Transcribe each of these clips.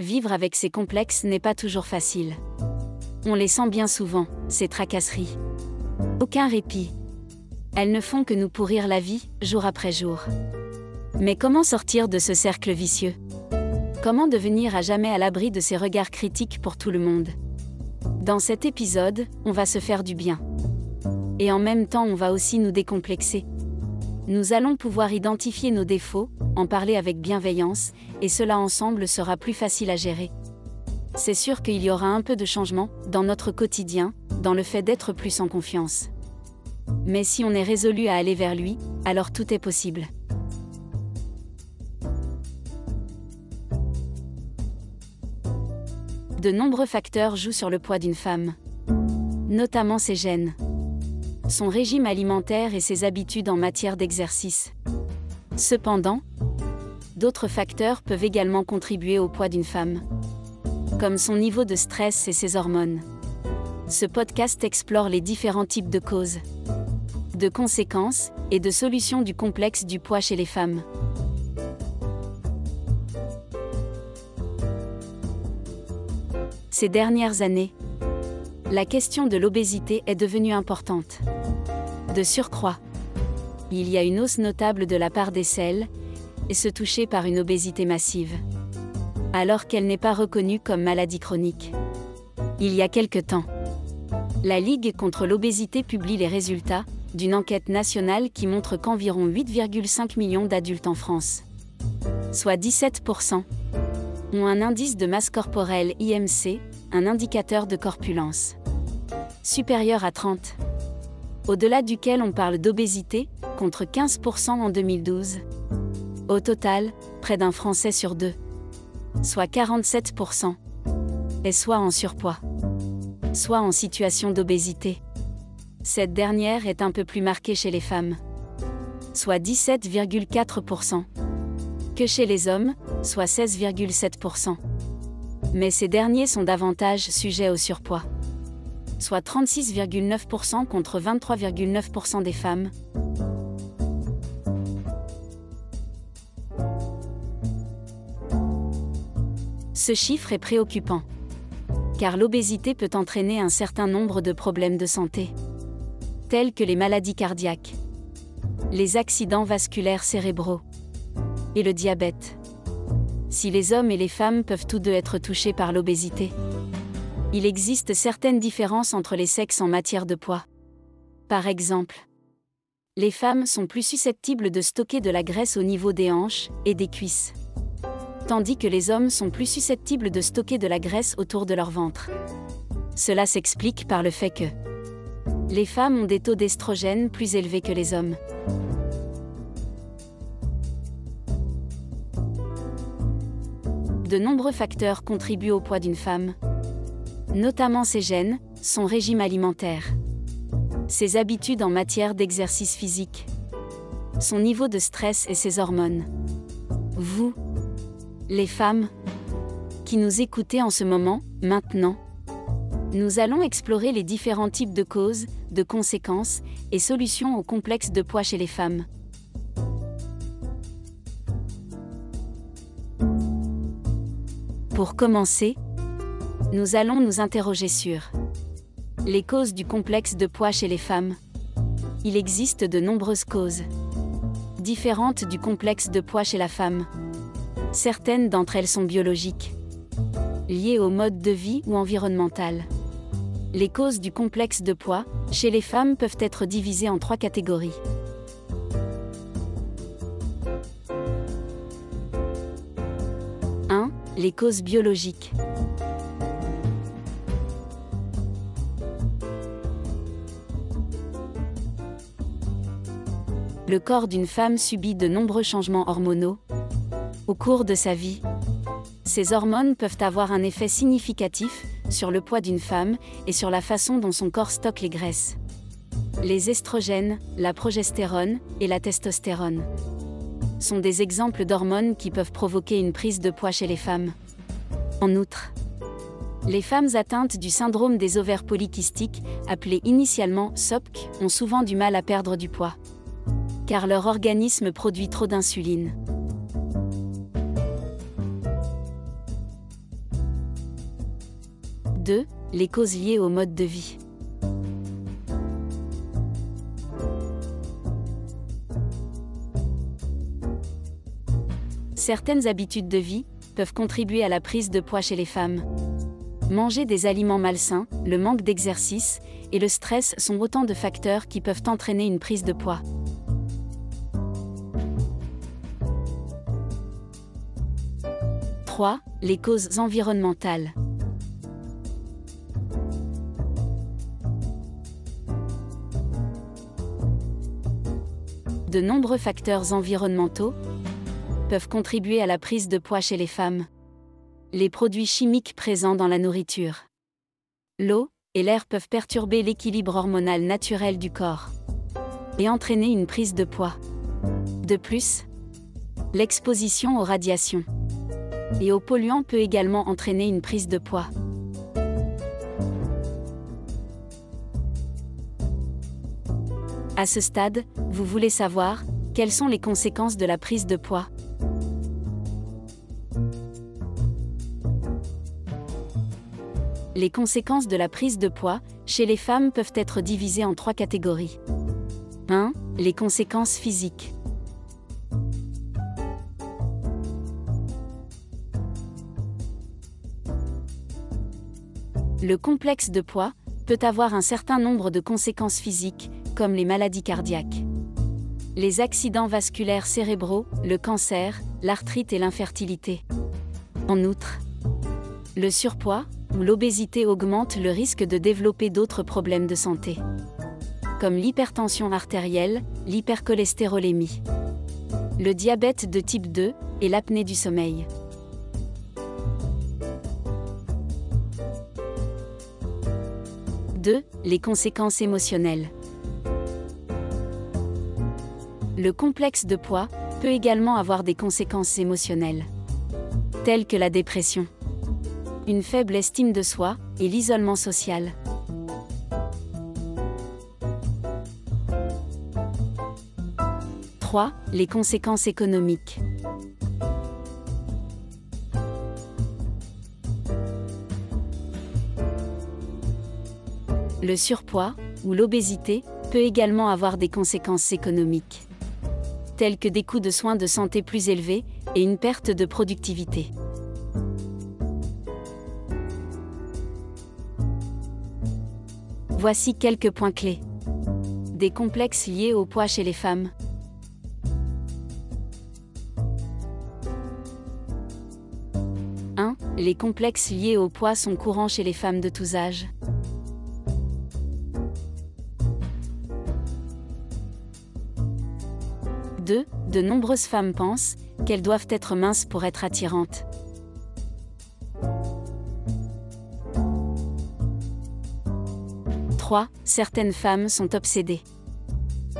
Vivre avec ces complexes n'est pas toujours facile. On les sent bien souvent, ces tracasseries. Aucun répit. Elles ne font que nous pourrir la vie, jour après jour. Mais comment sortir de ce cercle vicieux? Comment devenir à jamais à l'abri de ces regards critiques pour tout le monde? Dans cet épisode, on va se faire du bien. Et en même temps, on va aussi nous décomplexer. Nous allons pouvoir identifier nos défauts, en parler avec bienveillance, et cela ensemble sera plus facile à gérer. C'est sûr qu'il y aura un peu de changement, dans notre quotidien, dans le fait d'être plus en confiance. Mais si on est résolu à aller vers lui, alors tout est possible. De nombreux facteurs jouent sur le poids d'une femme. Notamment ses gènes. Son régime alimentaire et ses habitudes en matière d'exercice. Cependant, d'autres facteurs peuvent également contribuer au poids d'une femme. Comme son niveau de stress et ses hormones. Ce podcast explore les différents types de causes, de conséquences et de solutions du complexe du poids chez les femmes. Ces dernières années, la question de l'obésité est devenue importante. De surcroît, il y a une hausse notable de la part des selles, et se toucher par une obésité massive. Alors qu'elle n'est pas reconnue comme maladie chronique. Il y a quelque temps, la Ligue contre l'obésité publie les résultats d'une enquête nationale qui montre qu'environ 8,5 millions d'adultes en France, soit 17%, ont un indice de masse corporelle IMC, un indicateur de corpulence, supérieur à 30, au-delà duquel on parle d'obésité, contre 15% en 2012. Au total, près d'un Français sur deux, soit 47%, est soit en surpoids, soit en situation d'obésité. Cette dernière est un peu plus marquée chez les femmes, soit 17,4%, que chez les hommes, soit 16,7%. Mais ces derniers sont davantage sujets au surpoids, soit 36,9% contre 23,9% des femmes. Ce chiffre est préoccupant, car l'obésité peut entraîner un certain nombre de problèmes de santé tels que les maladies cardiaques, les accidents vasculaires cérébraux et le diabète. Si les hommes et les femmes peuvent tous deux être touchés par l'obésité, il existe certaines différences entre les sexes en matière de poids. Par exemple, les femmes sont plus susceptibles de stocker de la graisse au niveau des hanches et des cuisses, tandis que les hommes sont plus susceptibles de stocker de la graisse autour de leur ventre. Cela s'explique par le fait que les femmes ont des taux d'estrogène plus élevés que les hommes. De nombreux facteurs contribuent au poids d'une femme, notamment ses gènes, son régime alimentaire, ses habitudes en matière d'exercice physique, son niveau de stress et ses hormones. Vous, les femmes, qui nous écoutez en ce moment, maintenant, nous allons explorer les différents types de causes, de conséquences et solutions au complexe de poids chez les femmes. Pour commencer, nous allons nous interroger sur les causes du complexe de poids chez les femmes. Il existe de nombreuses causes différentes du complexe de poids chez la femme. Certaines d'entre elles sont biologiques, liées au mode de vie ou environnemental. Les causes du complexe de poids, chez les femmes, peuvent être divisées en trois catégories. « 1. Les causes biologiques. Le corps d'une femme subit de nombreux changements hormonaux au cours de sa vie. Ces hormones peuvent avoir un effet significatif sur le poids d'une femme et sur la façon dont son corps stocke les graisses. Les estrogènes, la progestérone et la testostérone sont des exemples d'hormones qui peuvent provoquer une prise de poids chez les femmes. En outre, les femmes atteintes du syndrome des ovaires polykystiques, appelé initialement SOPC, ont souvent du mal à perdre du poids, car leur organisme produit trop d'insuline. 2. Les causes liées au mode de vie. Certaines habitudes de vie peuvent contribuer à la prise de poids chez les femmes. Manger des aliments malsains, le manque d'exercice et le stress sont autant de facteurs qui peuvent entraîner une prise de poids. 3. Les causes environnementales. De nombreux facteurs environnementaux peuvent contribuer à la prise de poids chez les femmes. Les produits chimiques présents dans la nourriture, l'eau et l'air peuvent perturber l'équilibre hormonal naturel du corps et entraîner une prise de poids. De plus, l'exposition aux radiations et aux polluants peut également entraîner une prise de poids. À ce stade, vous voulez savoir quelles sont les conséquences de la prise de poids? Les conséquences de la prise de poids chez les femmes peuvent être divisées en trois catégories. 1. Les conséquences physiques. Le complexe de poids peut avoir un certain nombre de conséquences physiques, comme les maladies cardiaques, les accidents vasculaires cérébraux, le cancer, l'arthrite et l'infertilité. En outre, le surpoids ou l'obésité augmente le risque de développer d'autres problèmes de santé, comme l'hypertension artérielle, l'hypercholestérolémie, le diabète de type 2 et l'apnée du sommeil. 2. Les conséquences émotionnelles. Le complexe de poids peut également avoir des conséquences émotionnelles, telles que la dépression, une faible estime de soi et l'isolement social. « 3. Les conséquences économiques. Le surpoids, ou l'obésité, peut également avoir des conséquences économiques, telles que des coûts de soins de santé plus élevés et une perte de productivité. Voici quelques points clés. Des complexes liés au poids chez les femmes. « 1. Les complexes liés au poids sont courants chez les femmes de tous âges. De nombreuses femmes pensent qu'elles doivent être minces pour être attirantes. « 3. Certaines femmes sont obsédées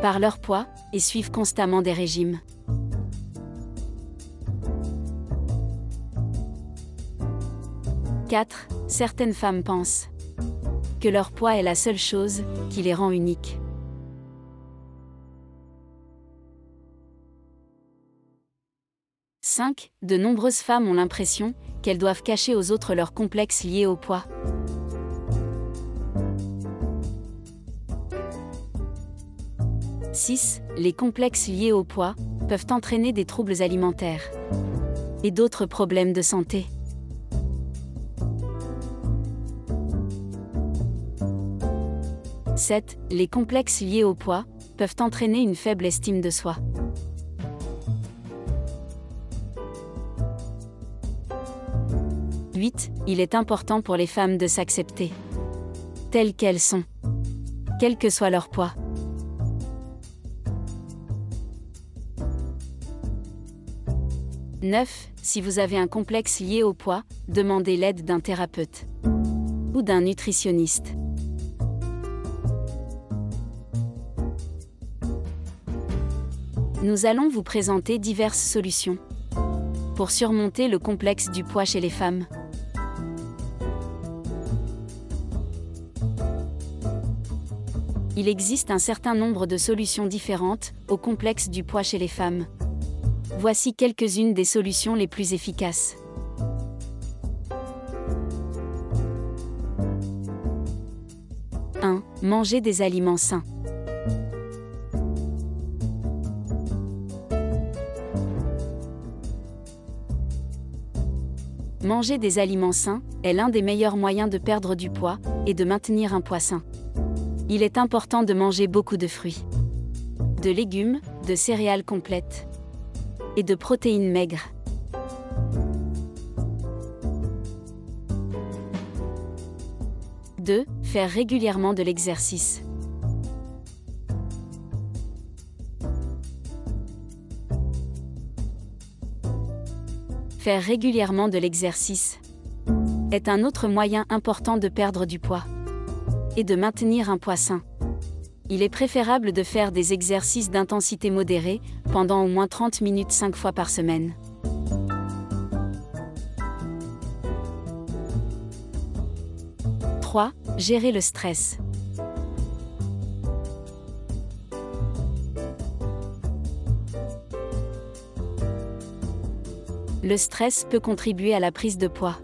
par leur poids et suivent constamment des régimes. « 4. Certaines femmes pensent que leur poids est la seule chose qui les rend uniques. 5. De nombreuses femmes ont l'impression qu'elles doivent cacher aux autres leurs complexes liés au poids. « 6. Les complexes liés au poids peuvent entraîner des troubles alimentaires et d'autres problèmes de santé. « 7. Les complexes liés au poids peuvent entraîner une faible estime de soi. 8. Il est important pour les femmes de s'accepter. Telles qu'elles sont. Quel que soit leur poids. « 9. Si vous avez un complexe lié au poids, demandez l'aide d'un thérapeute ou d'un nutritionniste. Nous allons vous présenter diverses solutions pour surmonter le complexe du poids chez les femmes. Il existe un certain nombre de solutions différentes au complexe du poids chez les femmes. Voici quelques-unes des solutions les plus efficaces. 1. Manger des aliments sains. Manger des aliments sains est l'un des meilleurs moyens de perdre du poids et de maintenir un poids sain. Il est important de manger beaucoup de fruits, de légumes, de céréales complètes et de protéines maigres. « 2. Faire régulièrement de l'exercice. Faire régulièrement de l'exercice est un autre moyen important de perdre du poids et de maintenir un poids sain. Il est préférable de faire des exercices d'intensité modérée pendant au moins 30 minutes 5 fois par semaine. « 3. Gérer le stress. Le stress peut contribuer à la prise de poids.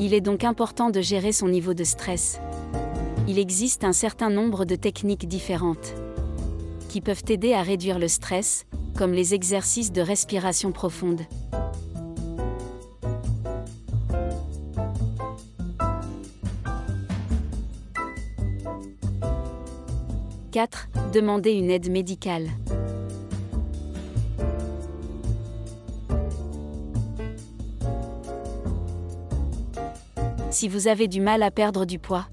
Il est donc important de gérer son niveau de stress. Il existe un certain nombre de techniques différentes qui peuvent aider à réduire le stress, comme les exercices de respiration profonde. « 4. Demander une aide médicale. Si vous avez du mal à perdre du poids,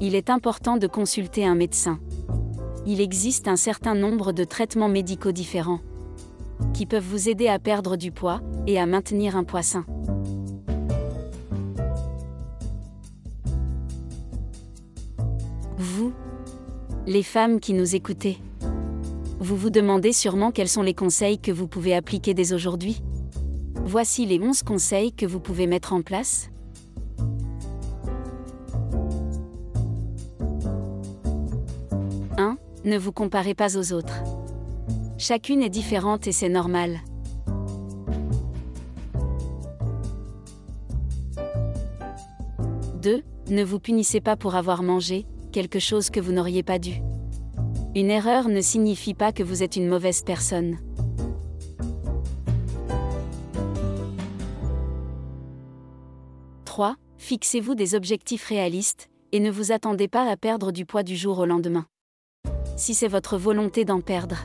il est important de consulter un médecin. Il existe un certain nombre de traitements médicaux différents qui peuvent vous aider à perdre du poids et à maintenir un poids. Vous, les femmes qui nous écoutez, vous vous demandez sûrement quels sont les conseils que vous pouvez appliquer dès aujourd'hui Voici les 11 conseils que vous pouvez mettre en place. Ne vous comparez pas aux autres. Chacune est différente et c'est normal. « 2. Ne vous punissez pas pour avoir mangé quelque chose que vous n'auriez pas dû. Une erreur ne signifie pas que vous êtes une mauvaise personne. « 3. Fixez-vous des objectifs réalistes, et ne vous attendez pas à perdre du poids du jour au lendemain si c'est votre volonté d'en perdre.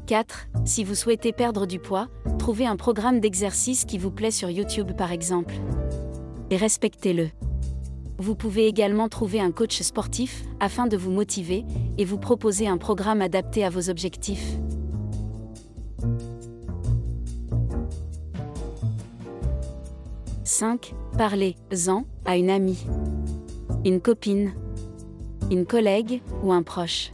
« 4. Si vous souhaitez perdre du poids, trouvez un programme d'exercice qui vous plaît sur YouTube par exemple. Et respectez-le. Vous pouvez également trouver un coach sportif afin de vous motiver et vous proposer un programme adapté à vos objectifs. 5. Parlez-en à une amie, une copine, une collègue ou un proche.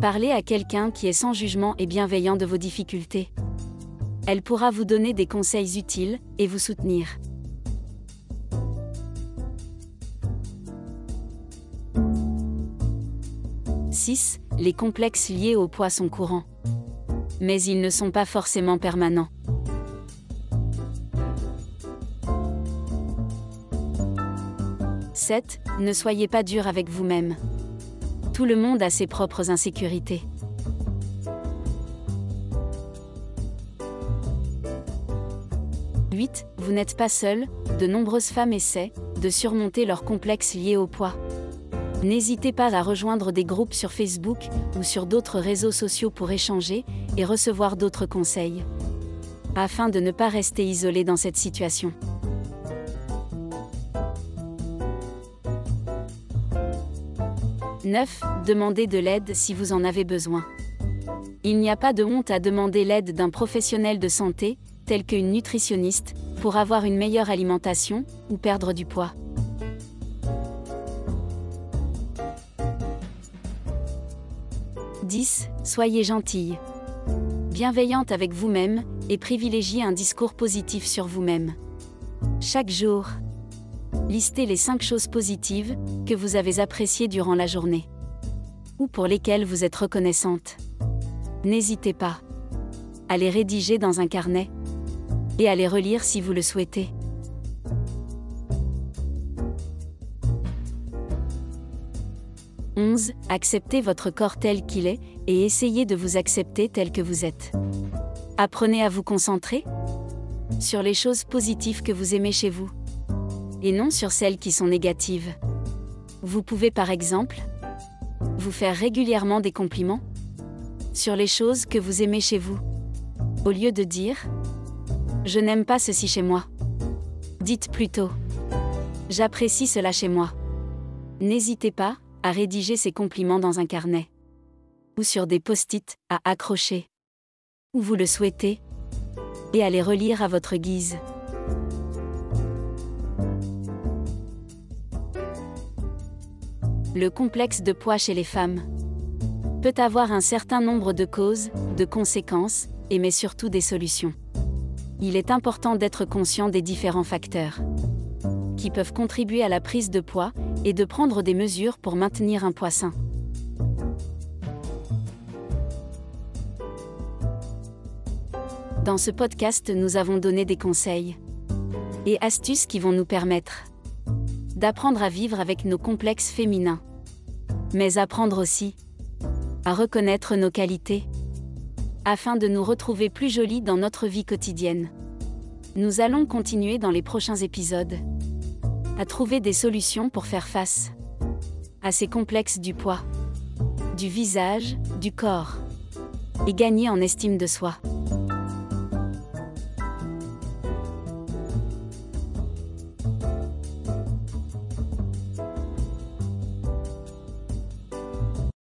Parlez à quelqu'un qui est sans jugement et bienveillant de vos difficultés. Elle pourra vous donner des conseils utiles et vous soutenir. « 6. Les complexes liés au poids sont courants. Mais ils ne sont pas forcément permanents. 7. Ne soyez pas dur avec vous-même. Tout le monde a ses propres insécurités. « 8. Vous n'êtes pas seul, de nombreuses femmes essaient de surmonter leurs complexes liés au poids. N'hésitez pas à rejoindre des groupes sur Facebook ou sur d'autres réseaux sociaux pour échanger et recevoir d'autres conseils. Afin de ne pas rester isolé dans cette situation. 9. Demandez de l'aide si vous en avez besoin. Il n'y a pas de honte à demander l'aide d'un professionnel de santé, tel qu'une nutritionniste, pour avoir une meilleure alimentation ou perdre du poids. « 10. Soyez gentille. Bienveillante avec vous-même et privilégiez un discours positif sur vous-même. Chaque jour, Listez les 5 choses positives que vous avez appréciées durant la journée ou pour lesquelles vous êtes reconnaissante. N'hésitez pas à les rédiger dans un carnet et à les relire si vous le souhaitez. « 11. Acceptez votre corps tel qu'il est, et essayez de vous accepter tel que vous êtes. Apprenez à vous concentrer sur les choses positives que vous aimez chez vous, et non sur celles qui sont négatives. Vous pouvez par exemple vous faire régulièrement des compliments sur les choses que vous aimez chez vous. Au lieu de dire ⁇ Je n'aime pas ceci chez moi ⁇ dites plutôt ⁇ J'apprécie cela chez moi ⁇ N'hésitez pas à rédiger ces compliments dans un carnet ou sur des post-it à accrocher où vous le souhaitez et à les relire à votre guise. Le complexe de poids chez les femmes peut avoir un certain nombre de causes, de conséquences, et mais surtout des solutions. Il est important d'être conscient des différents facteurs qui peuvent contribuer à la prise de poids et de prendre des mesures pour maintenir un poids sain. Dans ce podcast, nous avons donné des conseils et astuces qui vont nous permettre d'apprendre à vivre avec nos complexes féminins, mais apprendre aussi à reconnaître nos qualités, afin de nous retrouver plus jolies dans notre vie quotidienne. Nous allons continuer dans les prochains épisodes à trouver des solutions pour faire face à ces complexes du poids, du visage, du corps, et gagner en estime de soi.